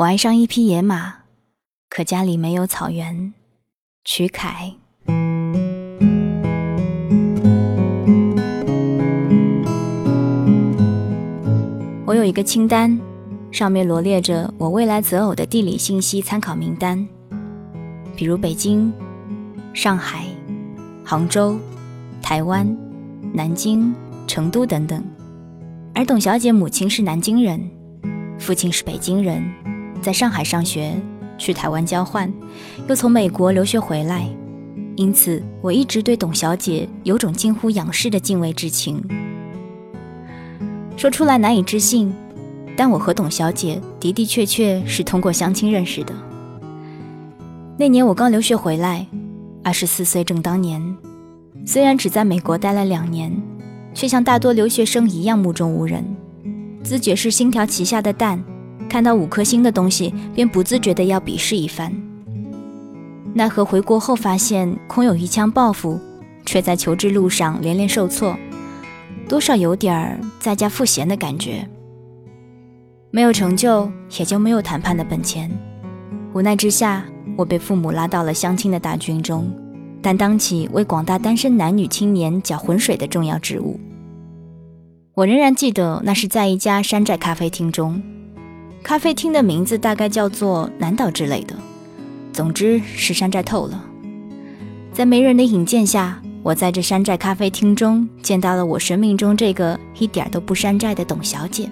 我爱上一匹野马，可家里没有草原。曲凯。我有一个清单，上面罗列着我未来择偶的地理信息参考名单，比如北京、上海、杭州、台湾、南京、成都等等。而董小姐母亲是南京人，父亲是北京人，在上海上学，去台湾交换，又从美国留学回来，因此我一直对董小姐有种近乎仰视的敬畏之情。说出来难以置信，但我和董小姐的的确确是通过相亲认识的。那年我刚留学回来，二十四岁正当年，虽然只在美国待了两年，却像大多留学生一样目中无人，自觉是星条旗下的蛋，看到五颗星的东西便不自觉地要鄙视一番。奈何回国后发现空有一腔抱负，却在求职路上连连受挫。多少有点儿在家赋闲的感觉，没有成就，也就没有谈判的本钱。无奈之下，我被父母拉到了相亲的大军中，担当起为广大单身男女青年搅浑水的重要职务。我仍然记得，那是在一家山寨咖啡厅中，咖啡厅的名字大概叫做南岛之类的，总之是山寨透了。在没人的引荐下。我在这山寨咖啡厅中见到了我生命中这个一点都不山寨的董小姐。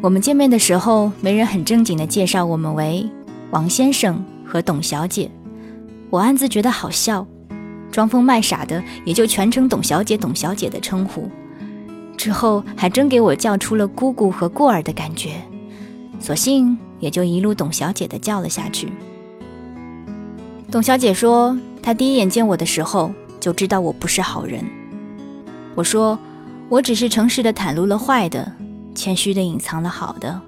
我们见面的时候，媒人很正经地介绍我们为王先生和董小姐。我暗自觉得好笑，装疯卖傻的也就全称董小姐、董小姐的称呼。之后还真给我叫出了姑姑和过儿的感觉，索性也就一路董小姐的叫了下去。董小姐说，她第一眼见我的时候。就知道我不是好人。我说，我只是诚实的袒露了坏的，谦虚的隐藏了好的。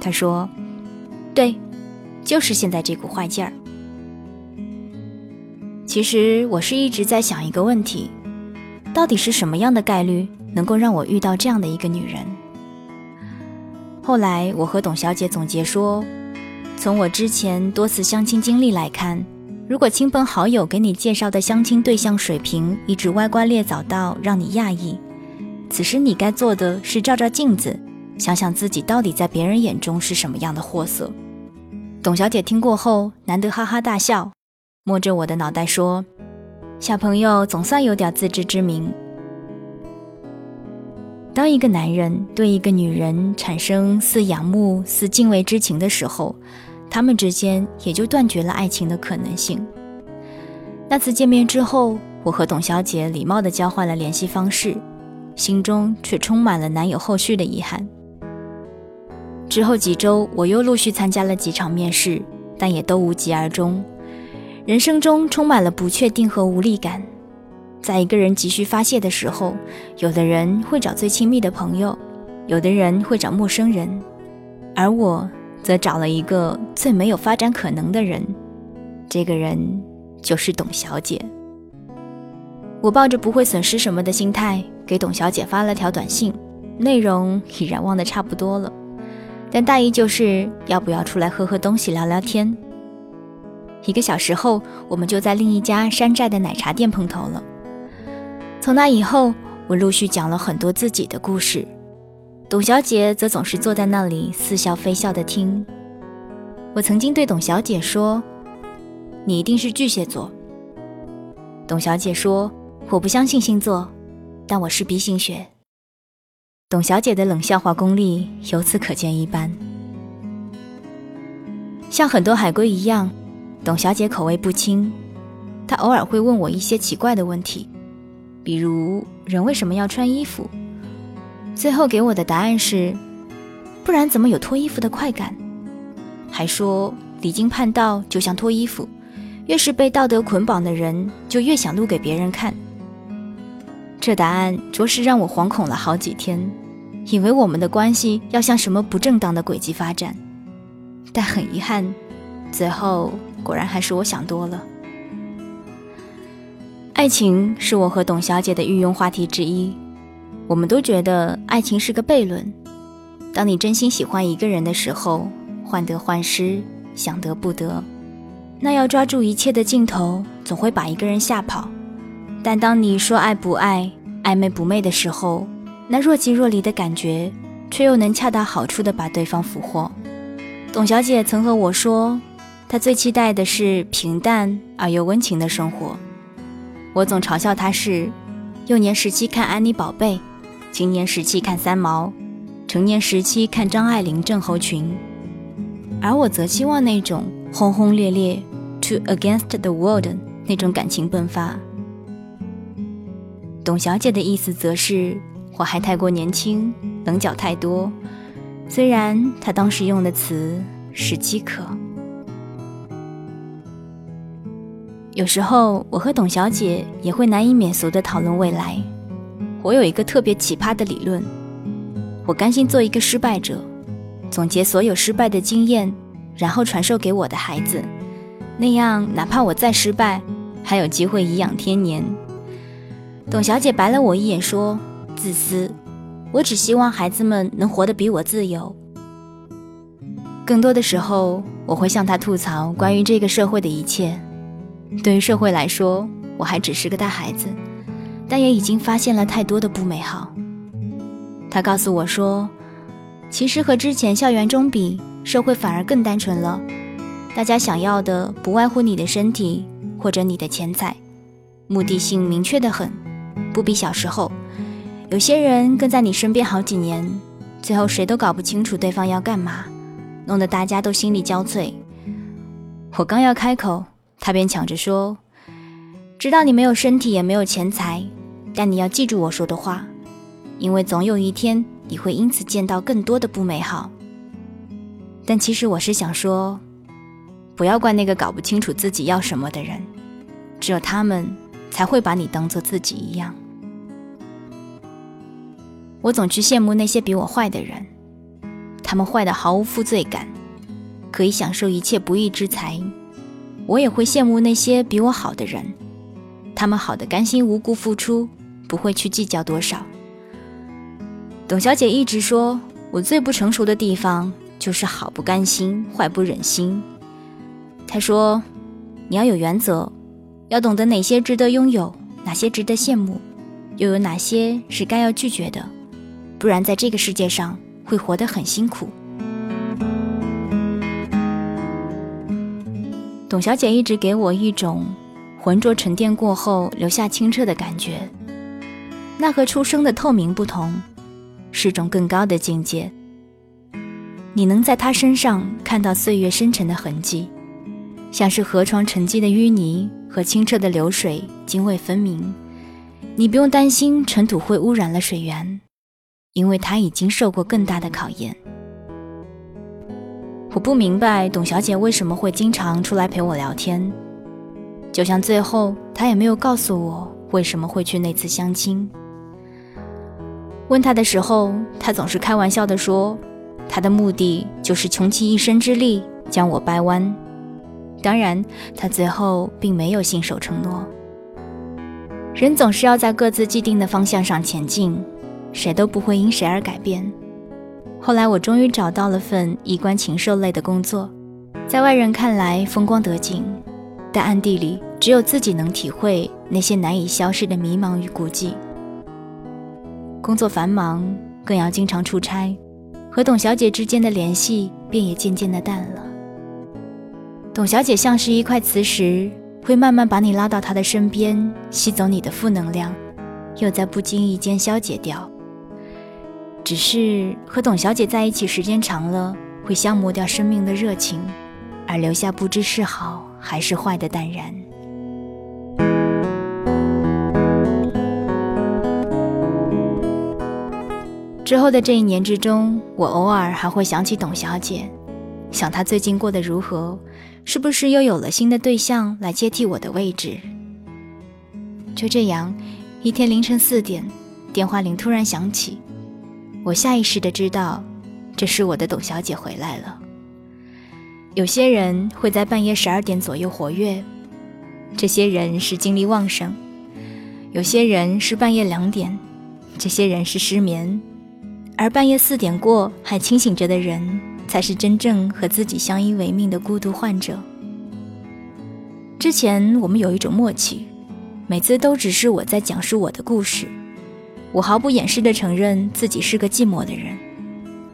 他说，对，就是现在这股坏劲儿。其实我是一直在想一个问题：到底是什么样的概率能够让我遇到这样的一个女人？后来我和董小姐总结说，从我之前多次相亲经历来看。如果亲朋好友给你介绍的相亲对象水平一直歪瓜裂枣到让你讶异，此时你该做的是照照镜子，想想自己到底在别人眼中是什么样的货色。董小姐听过后，难得哈哈大笑，摸着我的脑袋说：“小朋友总算有点自知之明。当一个男人对一个女人产生似仰慕似敬畏之情的时候。”他们之间也就断绝了爱情的可能性。那次见面之后，我和董小姐礼貌地交换了联系方式，心中却充满了难有后续的遗憾。之后几周，我又陆续参加了几场面试，但也都无疾而终。人生中充满了不确定和无力感，在一个人急需发泄的时候，有的人会找最亲密的朋友，有的人会找陌生人，而我。则找了一个最没有发展可能的人，这个人就是董小姐。我抱着不会损失什么的心态给董小姐发了条短信，内容已然忘得差不多了，但大意就是要不要出来喝喝东西聊聊天。一个小时后，我们就在另一家山寨的奶茶店碰头了。从那以后，我陆续讲了很多自己的故事。董小姐则总是坐在那里似笑非笑地听。我曾经对董小姐说：“你一定是巨蟹座。”董小姐说：“我不相信星座，但我是 B 型血。”董小姐的冷笑话功力由此可见一斑。像很多海龟一样，董小姐口味不清，她偶尔会问我一些奇怪的问题，比如人为什么要穿衣服？最后给我的答案是，不然怎么有脱衣服的快感？还说离经叛道就像脱衣服，越是被道德捆绑的人，就越想露给别人看。这答案着实让我惶恐了好几天，以为我们的关系要向什么不正当的轨迹发展。但很遗憾，最后果然还是我想多了。爱情是我和董小姐的御用话题之一。我们都觉得爱情是个悖论。当你真心喜欢一个人的时候，患得患失，想得不得。那要抓住一切的镜头，总会把一个人吓跑。但当你说爱不爱、暧昧不昧的时候，那若即若离的感觉，却又能恰到好处的把对方俘获。董小姐曾和我说，她最期待的是平淡而又温情的生活。我总嘲笑她是幼年时期看安妮宝贝，青年时期看三毛，成年时期看张爱玲、郑侯群，而我则希望那种轰轰烈烈，to against the world 那种感情迸发。董小姐的意思则是我还太过年轻，棱角太多。虽然她当时用的词是饥渴。有时候我和董小姐也会难以免俗地讨论未来。我有一个特别奇葩的理论：我甘心做一个失败者，总结所有失败的经验，然后传授给我的孩子。那样，哪怕我再失败，还有机会颐养天年。董小姐白了我一眼，说：“自私。我只希望孩子们能活得比我自由。”更多的时候，我会向她吐槽关于这个社会的一切。对于社会来说，我还只是个大孩子，但也已经发现了太多的不美好。他告诉我说：“其实和之前校园中比，社会反而更单纯了。大家想要的不外乎你的身体或者你的钱财，目的性明确的很，不比小时候。有些人跟在你身边好几年，最后谁都搞不清楚对方要干嘛，弄得大家都心力交瘁。我刚要开口。”他便抢着说：“知道你没有身体，也没有钱财，但你要记住我说的话，因为总有一天你会因此见到更多的不美好。”但其实我是想说，不要怪那个搞不清楚自己要什么的人，只有他们才会把你当做自己一样。我总去羡慕那些比我坏的人，他们坏的毫无负罪感，可以享受一切不义之财。我也会羡慕那些比我好的人，他们好的甘心无辜付出，不会去计较多少。董小姐一直说我最不成熟的地方就是好不甘心，坏不忍心。她说，你要有原则，要懂得哪些值得拥有，哪些值得羡慕，又有哪些是该要拒绝的，不然在这个世界上会活得很辛苦。董小姐一直给我一种浑浊沉淀过后留下清澈的感觉，那和出生的透明不同，是种更高的境界。你能在她身上看到岁月深沉的痕迹，像是河床沉积的淤泥和清澈的流水泾渭分明。你不用担心尘土会污染了水源，因为它已经受过更大的考验。我不明白董小姐为什么会经常出来陪我聊天，就像最后她也没有告诉我为什么会去那次相亲。问她的时候，她总是开玩笑地说，她的目的就是穷其一生之力将我掰弯。当然，她最后并没有信守承诺。人总是要在各自既定的方向上前进，谁都不会因谁而改变。后来我终于找到了份衣冠禽兽类的工作，在外人看来风光得景，但暗地里只有自己能体会那些难以消失的迷茫与孤寂。工作繁忙，更要经常出差，和董小姐之间的联系便也渐渐的淡了。董小姐像是一块磁石，会慢慢把你拉到她的身边，吸走你的负能量，又在不经意间消解掉。只是和董小姐在一起时间长了，会消磨掉生命的热情，而留下不知是好还是坏的淡然。之后的这一年之中，我偶尔还会想起董小姐，想她最近过得如何，是不是又有了新的对象来接替我的位置？就这样，一天凌晨四点，电话铃突然响起。我下意识的知道，这是我的董小姐回来了。有些人会在半夜十二点左右活跃，这些人是精力旺盛；有些人是半夜两点，这些人是失眠；而半夜四点过还清醒着的人，才是真正和自己相依为命的孤独患者。之前我们有一种默契，每次都只是我在讲述我的故事，我毫不掩饰地承认自己是个寂寞的人，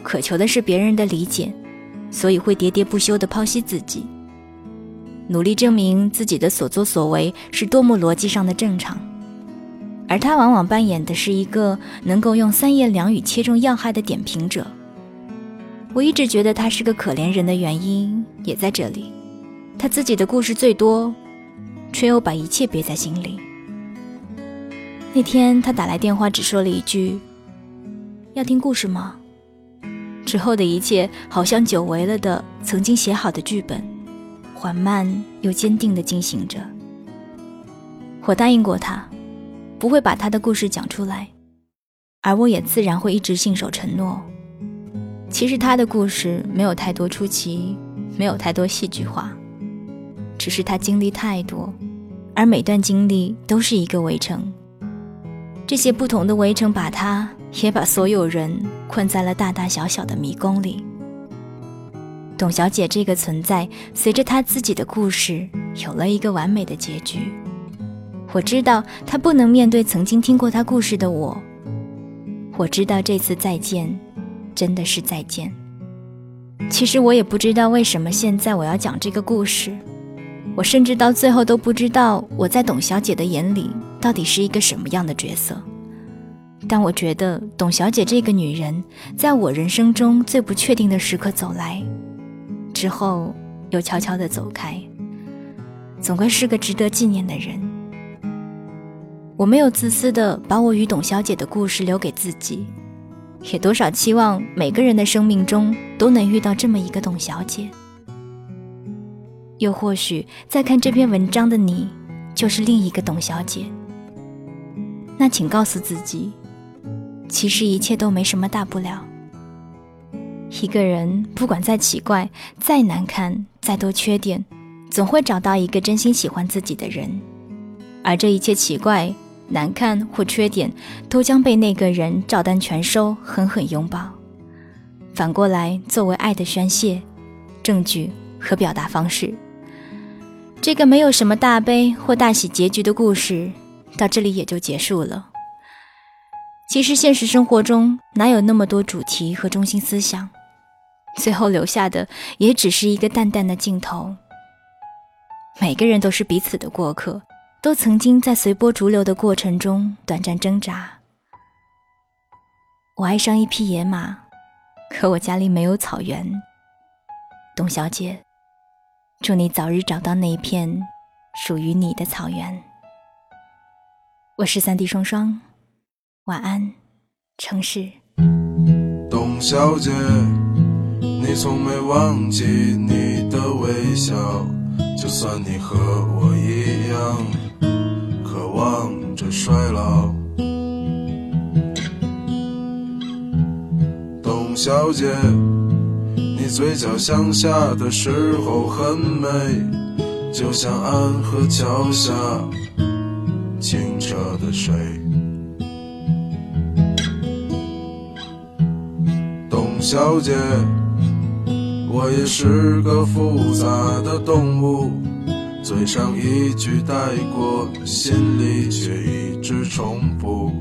渴求的是别人的理解，所以会喋喋不休地剖析自己，努力证明自己的所作所为是多么逻辑上的正常。而他往往扮演的是一个能够用三言两语切中要害的点评者。我一直觉得他是个可怜人的原因也在这里，他自己的故事最多，却又把一切憋在心里。那天他打来电话，只说了一句：“要听故事吗？”之后的一切好像久违了的曾经写好的剧本，缓慢又坚定地进行着。我答应过他。不会把他的故事讲出来，而我也自然会一直信守承诺。其实他的故事没有太多出奇，没有太多戏剧化，只是他经历太多，而每段经历都是一个围城。这些不同的围城把他，也把所有人困在了大大小小的迷宫里。董小姐这个存在，随着她自己的故事，有了一个完美的结局。我知道他不能面对曾经听过他故事的我。我知道这次再见，真的是再见。其实我也不知道为什么现在我要讲这个故事。我甚至到最后都不知道我在董小姐的眼里到底是一个什么样的角色。但我觉得董小姐这个女人，在我人生中最不确定的时刻走来，之后又悄悄地走开，总归是个值得纪念的人。我没有自私的把我与董小姐的故事留给自己，也多少期望每个人的生命中都能遇到这么一个董小姐。又或许在看这篇文章的你，就是另一个董小姐。那请告诉自己，其实一切都没什么大不了。一个人不管再奇怪、再难看、再多缺点，总会找到一个真心喜欢自己的人，而这一切奇怪。难看或缺点，都将被那个人照单全收，狠狠拥抱。反过来，作为爱的宣泄、证据和表达方式。这个没有什么大悲或大喜结局的故事，到这里也就结束了。其实现实生活中哪有那么多主题和中心思想？最后留下的也只是一个淡淡的镜头。每个人都是彼此的过客。都曾经在随波逐流的过程中短暂挣扎。我爱上一匹野马，可我家里没有草原。董小姐，祝你早日找到那一片属于你的草原。我是三 D 双双，晚安，城市。董小姐，你从没忘记你的微笑，就算你和我一样。渴望着衰老，董小姐，你嘴角向下的时候很美，就像安河桥下清澈的水。董小姐，我也是个复杂的动物。嘴上一句带过，心里却一直重复。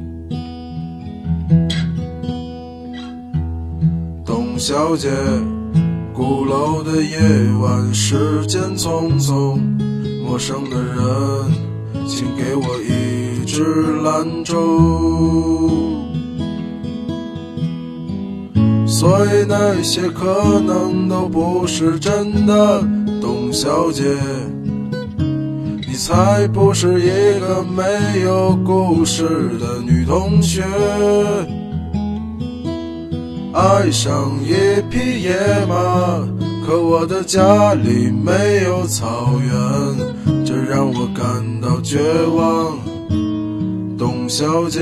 董小姐，鼓楼的夜晚，时间匆匆，陌生的人，请给我一支兰州。所以那些可能都不是真的，董小姐。你才不是一个没有故事的女同学，爱上一匹野马，可我的家里没有草原，让我感到绝望，董小姐。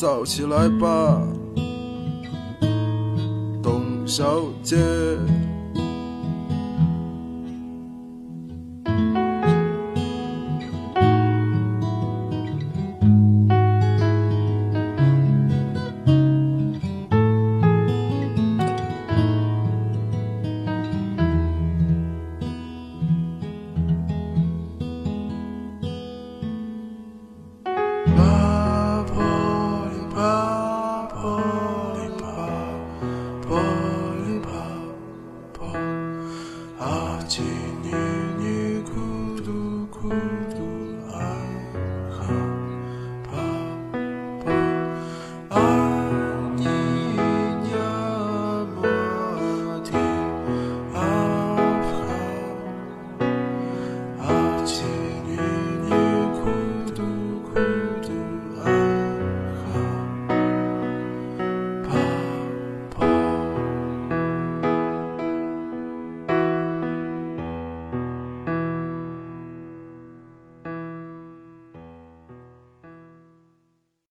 早起来吧，董小姐。